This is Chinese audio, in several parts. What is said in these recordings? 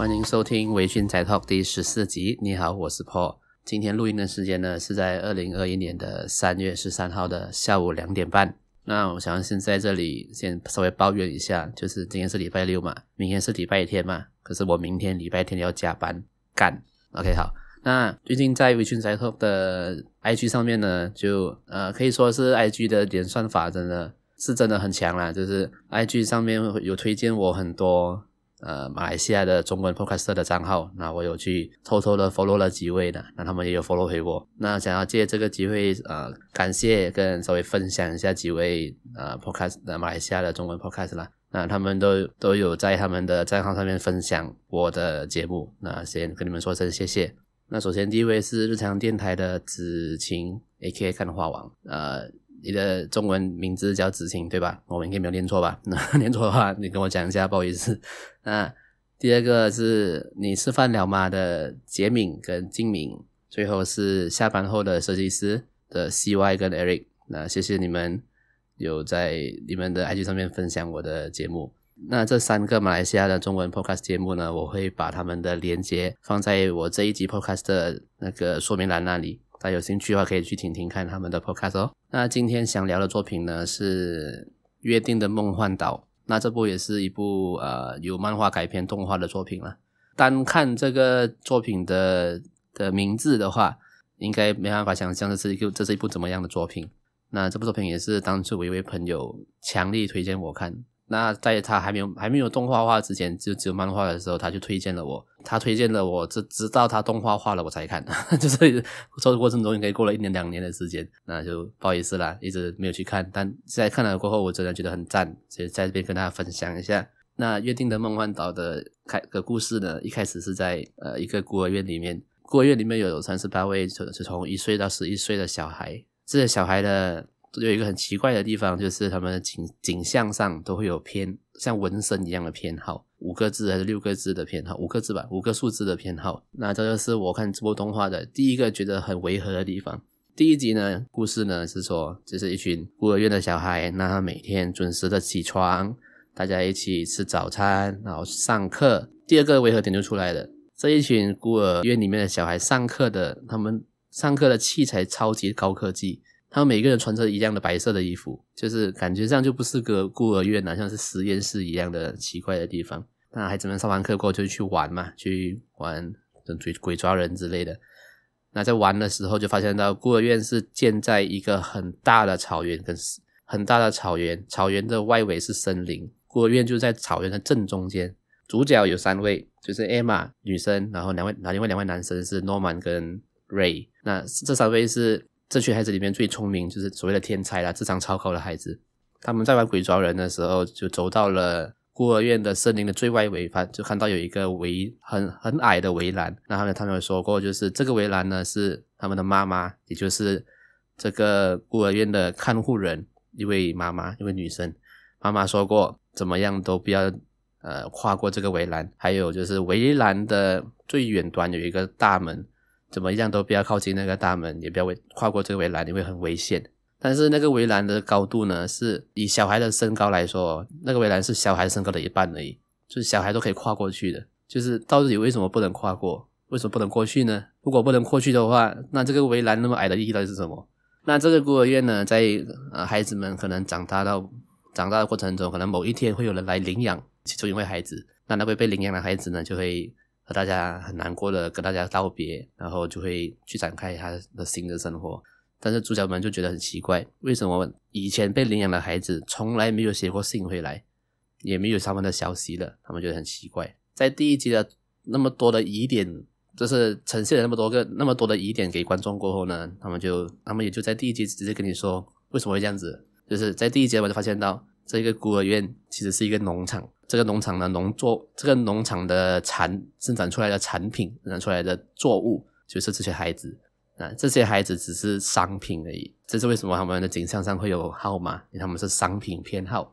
欢迎收听《微醺宅 Talk》第十四集。你好，我是 Paul。今天录音的时间呢是在二零二一年的三月十三号的下午两点半。那我想先在这里先稍微抱怨一下，就是今天是礼拜六嘛，明天是礼拜天嘛，可是我明天礼拜天要加班干。OK，好。那最近在微醺宅 Talk 的 IG 上面呢，就呃可以说是 IG 的点算法真的是真的很强啦，就是 IG 上面有推荐我很多呃马来西亚的中文 podcast 的账号，那我有去偷偷的 follow 了几位的，那他们也有 follow 回我，那想要借这个机会呃感谢跟稍微分享一下几位呃 Podcast 的马来西亚的中文 Podcast 啦，那他们都都有在他们的账号上面分享我的节目，那先跟你们说声谢谢。那首先第一位是日常电台的子晴，A.K.A 看花王，呃，你的中文名字叫子晴对吧？我应该没有念错吧？那 念错的话，你跟我讲一下，不好意思。那第二个是你吃饭了吗的杰敏跟静敏，最后是下班后的设计师的 C.Y 跟 Eric，那谢谢你们有在你们的 IG 上面分享我的节目。那这三个马来西亚的中文 podcast 节目呢，我会把他们的连接放在我这一集 podcast 的那个说明栏那里，大家有兴趣的话可以去听听看他们的 podcast 哦。那今天想聊的作品呢是《约定的梦幻岛》，那这部也是一部呃由漫画改编动画的作品了。单看这个作品的的名字的话，应该没办法想象这是一个这是一部怎么样的作品。那这部作品也是当初我一位朋友强力推荐我看。那在他还没有还没有动画化之前，就只有漫画的时候，他就推荐了我。他推荐了我，直直到他动画化了我才看。就是做的过程中应该过了一年两年的时间，那就不好意思啦，一直没有去看。但现在看了过后，我真的觉得很赞，所以在这边跟大家分享一下。那约定的梦幻岛的开个故事呢，一开始是在呃一个孤儿院里面，孤儿院里面有三十八位，是从一岁到十一岁的小孩，这些小孩的。有一个很奇怪的地方，就是他们的景景象上都会有偏像纹身一样的偏好，五个字还是六个字的偏好，五个字吧，五个数字的偏好。那这就是我看这部动画的第一个觉得很违和的地方。第一集呢，故事呢是说，就是一群孤儿院的小孩，那他每天准时的起床，大家一起吃早餐，然后上课。第二个违和点就出来了，这一群孤儿院里面的小孩上课的，他们上课的器材超级高科技。他们每个人穿着一样的白色的衣服，就是感觉上就不是个孤儿院呐，像是实验室一样的奇怪的地方。那孩子们上完课过后就去玩嘛，去玩鬼鬼抓人之类的。那在玩的时候就发现到孤儿院是建在一个很大的草原，跟很大的草原，草原的外围是森林，孤儿院就在草原的正中间。主角有三位，就是 Emma 女生，然后两位，然后另外两位男生是 Norman 跟 Ray。那这三位是。这群孩子里面最聪明，就是所谓的天才啦，智商超高的孩子。他们在玩鬼抓人的时候，就走到了孤儿院的森林的最外围，发就看到有一个围很很矮的围栏。然后呢他们有说过，就是这个围栏呢是他们的妈妈，也就是这个孤儿院的看护人，一位妈妈，一位女生。妈妈说过，怎么样都不要呃跨过这个围栏。还有就是围栏的最远端有一个大门。怎么样都不要靠近那个大门，也不要跨过这个围栏，你会很危险。但是那个围栏的高度呢，是以小孩的身高来说，那个围栏是小孩身高的一半而已，就是小孩都可以跨过去的。就是到底为什么不能跨过？为什么不能过去呢？如果不能过去的话，那这个围栏那么矮的意义到底是什么？那这个孤儿院呢，在呃孩子们可能长大到长大的过程中，可能某一天会有人来领养其中一位孩子，那那位被领养的孩子呢，就会。和大家很难过的跟大家道别，然后就会去展开他的新的生活。但是主角们就觉得很奇怪，为什么以前被领养的孩子从来没有写过信回来，也没有他们的消息了？他们觉得很奇怪。在第一集的那么多的疑点，就是呈现了那么多个那么多的疑点给观众过后呢，他们就他们也就在第一集直接跟你说为什么会这样子。就是在第一集我就发现到这个孤儿院其实是一个农场。这个农场的农作，这个农场的产生产出来的产品，生产出来的作物，就是这些孩子。啊，这些孩子只是商品而已。这是为什么他们的景象上会有号码？因为他们是商品编号。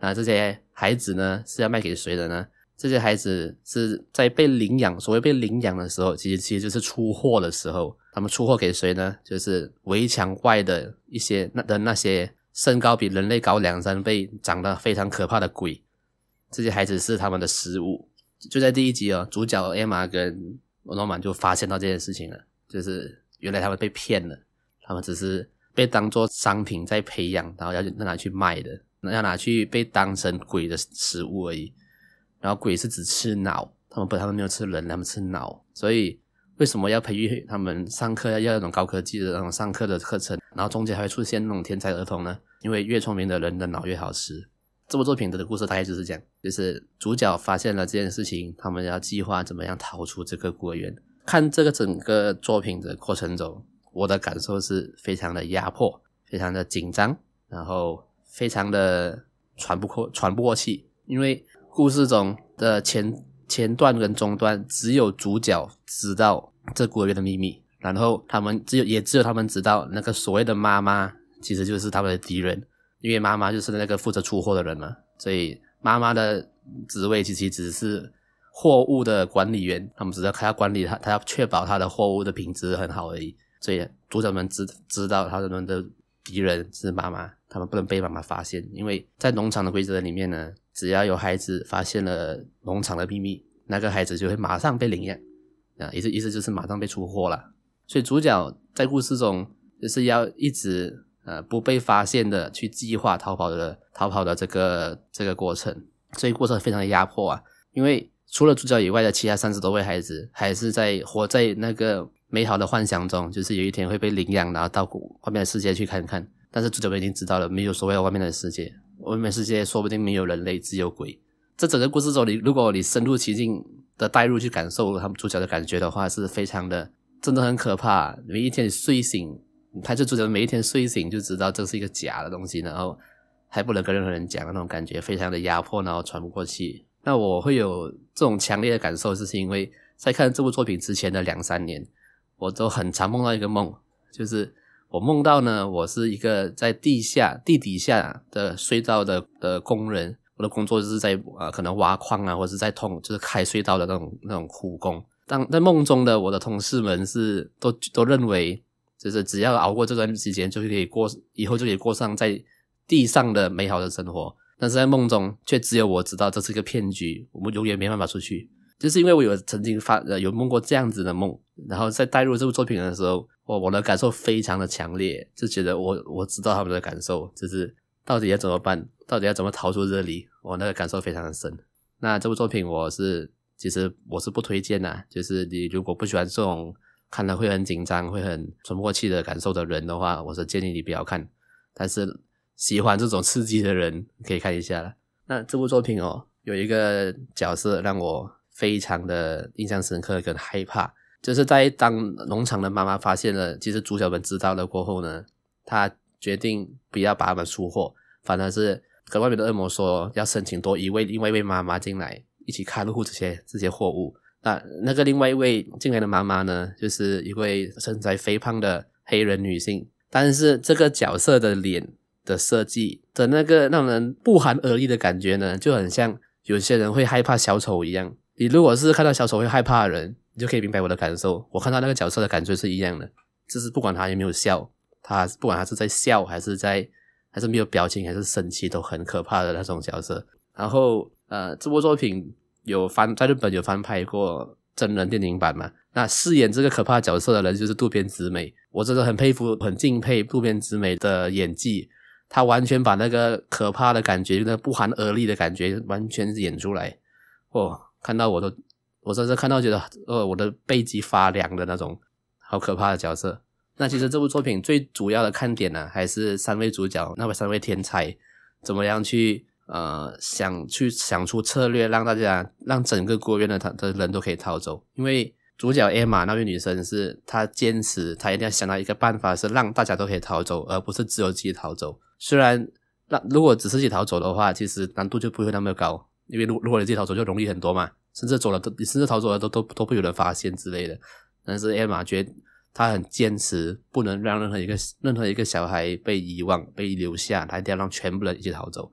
那这些孩子呢，是要卖给谁的呢？这些孩子是在被领养，所谓被领养的时候，其实其实就是出货的时候。他们出货给谁呢？就是围墙外的一些那的那些身高比人类高两三倍、长得非常可怕的鬼。这些孩子是他们的食物，就在第一集哦，主角艾玛跟诺曼就发现到这件事情了，就是原来他们被骗了，他们只是被当做商品在培养，然后要拿去卖的，要拿去被当成鬼的食物而已。然后鬼是只吃脑，他们不，他们没有吃人，他们吃脑。所以为什么要培育他们上课要要那种高科技的那种上课的课程？然后中间还会出现那种天才儿童呢？因为越聪明的人的脑越好吃。这部作品的故事大概就是这样，就是主角发现了这件事情，他们要计划怎么样逃出这个孤儿院。看这个整个作品的过程中，我的感受是非常的压迫，非常的紧张，然后非常的喘不过喘不过气。因为故事中的前 前段跟中段，只有主角知道这孤儿院的秘密，然后他们只有也只有他们知道那个所谓的妈妈，其实就是他们的敌人。因为妈妈就是那个负责出货的人嘛，所以妈妈的职位其实只是货物的管理员，他们只要他要管理他，他要确保他的货物的品质很好而已。所以主角们知知道他们的敌人是妈妈，他们不能被妈妈发现，因为在农场的规则里面呢，只要有孩子发现了农场的秘密，那个孩子就会马上被领养，啊，意思意思就是马上被出货了。所以主角在故事中就是要一直。呃，不被发现的去计划逃跑的逃跑的这个这个过程，这一过程非常的压迫啊！因为除了主角以外的其他三十多位孩子，还是在活在那个美好的幻想中，就是有一天会被领养，然后到外面的世界去看看。但是主角们已经知道了，没有所谓的外面的世界，外面世界说不定没有人类，只有鬼。这整个故事中，你如果你深入其境的带入去感受他们主角的感觉的话，是非常的，真的很可怕。每一天你睡醒。他就觉得每一天睡醒就知道这是一个假的东西，然后还不能跟任何人讲那种感觉，非常的压迫，然后喘不过气。那我会有这种强烈的感受，就是因为在看这部作品之前的两三年，我都很常梦到一个梦，就是我梦到呢，我是一个在地下地底下的隧道的的工人，我的工作就是在呃可能挖矿啊，或者在通就是开隧道的那种那种苦工。当在梦中的我的同事们是都都认为。就是只要熬过这段时间，就可以过以后就可以过上在地上的美好的生活。但是在梦中，却只有我知道这是个骗局，我们永远没办法出去。就是因为我有曾经发呃有梦过这样子的梦，然后在带入这部作品的时候，我我的感受非常的强烈，就觉得我我知道他们的感受，就是到底要怎么办，到底要怎么逃出这里，我那个感受非常的深。那这部作品我是其实我是不推荐的，就是你如果不喜欢这种。看了会很紧张、会很喘不过气的感受的人的话，我是建议你不要看。但是喜欢这种刺激的人可以看一下了。那这部作品哦，有一个角色让我非常的印象深刻跟害怕，就是在当农场的妈妈发现了，其实主角们知道了过后呢，她决定不要把他们出货，反而是跟外面的恶魔说要申请多一位另外一位妈妈进来一起看护这些这些货物。那那个另外一位进来的妈妈呢，就是一位身材肥胖的黑人女性，但是这个角色的脸的设计的那个让人不寒而栗的感觉呢，就很像有些人会害怕小丑一样。你如果是看到小丑会害怕的人，你就可以明白我的感受。我看到那个角色的感觉是一样的，就是不管他有没有笑，他不管他是在笑还是在还是没有表情还是生气，都很可怕的那种角色。然后呃，这部作品。有翻在日本有翻拍过真人电影版嘛？那饰演这个可怕角色的人就是渡边直美，我真的很佩服、很敬佩渡边直美的演技，她完全把那个可怕的感觉、那个不寒而栗的感觉完全演出来。哦，看到我都，我真是看到觉得，呃，我的背脊发凉的那种，好可怕的角色。那其实这部作品最主要的看点呢、还是三位主角，那位三位天才怎么样去。呃，想去想出策略，让大家让整个孤儿院的他的人都可以逃走。因为主角艾玛那位女生是她坚持，她一定要想到一个办法，是让大家都可以逃走，而不是只有自己逃走。虽然那如果只是自己逃走的话，其实难度就不会那么高，因为如如果你自己逃走就容易很多嘛，甚至走了都你甚至逃走了都都都不会有人发现之类的。但是艾玛觉得她很坚持，不能让任何一个任何一个小孩被遗忘被留下，她一定要让全部人一起逃走。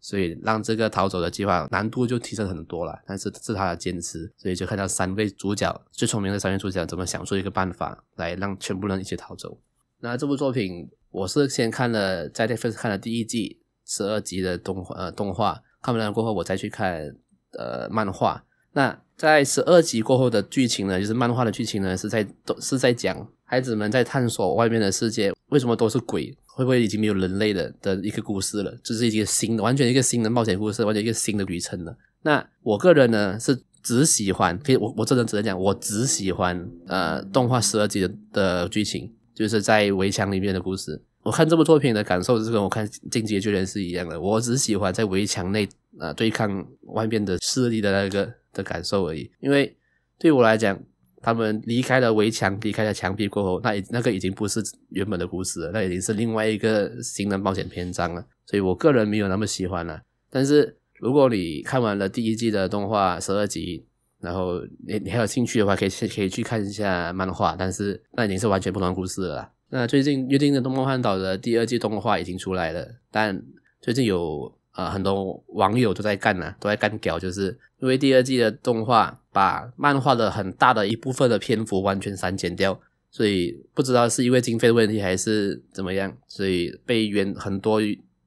所以让这个逃走的计划难度就提升很多了，但是是他的坚持，所以就看到三位主角最聪明的三位主角怎么想出一个办法来让全部人一起逃走。那这部作品我是先看了在 Netflix 看了第一季十二集的动画呃动画，看完了过后我再去看呃漫画。那在十二集过后的剧情呢，就是漫画的剧情呢，是在都是在讲孩子们在探索外面的世界，为什么都是鬼，会不会已经没有人类的的一个故事了？这、是一个新的，完全一个新的冒险故事，完全一个新的旅程了。那我个人呢是只喜欢，可以我我真的只能讲，我只喜欢呃动画十二集的的剧情，就是在围墙里面的故事。我看这部作品的感受是跟我看《进击的巨人》是一样的，我只喜欢在围墙内啊、对抗外面的势力的那个的感受而已。因为对我来讲，他们离开了围墙，离开了墙壁过后，那那个已经不是原本的故事了，那已经是另外一个新的冒险篇章了。所以我个人没有那么喜欢了。但是如果你看完了第一季的动画十二集，然后你你还有兴趣的话，可以可以去看一下漫画，但是那已经是完全不同故事了啦。那最近约定的东梦幻岛的第二季动画已经出来了，但最近有、呃、很多网友都在干呐、啊，都在干屌，就是因为第二季的动画把漫画的很大的一部分的篇幅完全删减掉，所以不知道是因为经费的问题还是怎么样，所以被原很多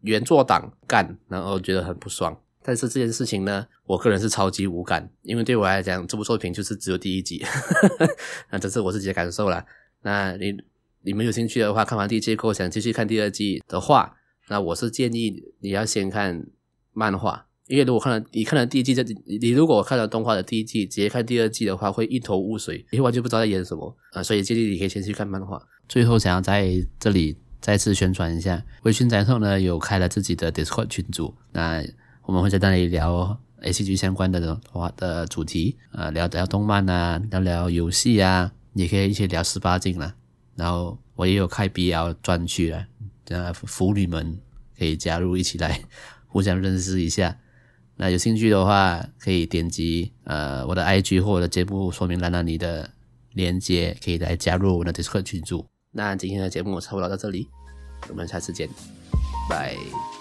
原作党干，然后觉得很不爽。但是这件事情呢，我个人是超级无感，因为对我来讲，这部作品就是只有第一集，那这是我自己的感受啦。那你。你们有兴趣的话，看完第一季后想继续看第二季的话，那我是建议你要先看漫画，因为如果看了你看了第一季，你你如果看了动画的第一季，直接看第二季的话，会一头雾水，你完全不知道在演什么啊，所以建议你可以先去看漫画。最后想要在这里再次宣传一下，微醺宅 Talk 呢有开了自己的 Discord 群组，那我们会在那里聊 ACG 相关的话的主题，呃，聊聊动漫啊，聊聊游戏啊，也可以一起聊十八禁了。然后我也有开 BL 专区了，这样腐女们可以加入一起来 互相认识一下。那有兴趣的话，可以点击呃我的 IG 或我的节目说明栏那里的链接，可以来加入我的 Discord 群组。那今天的节目差不多到这里，我们下次见，拜。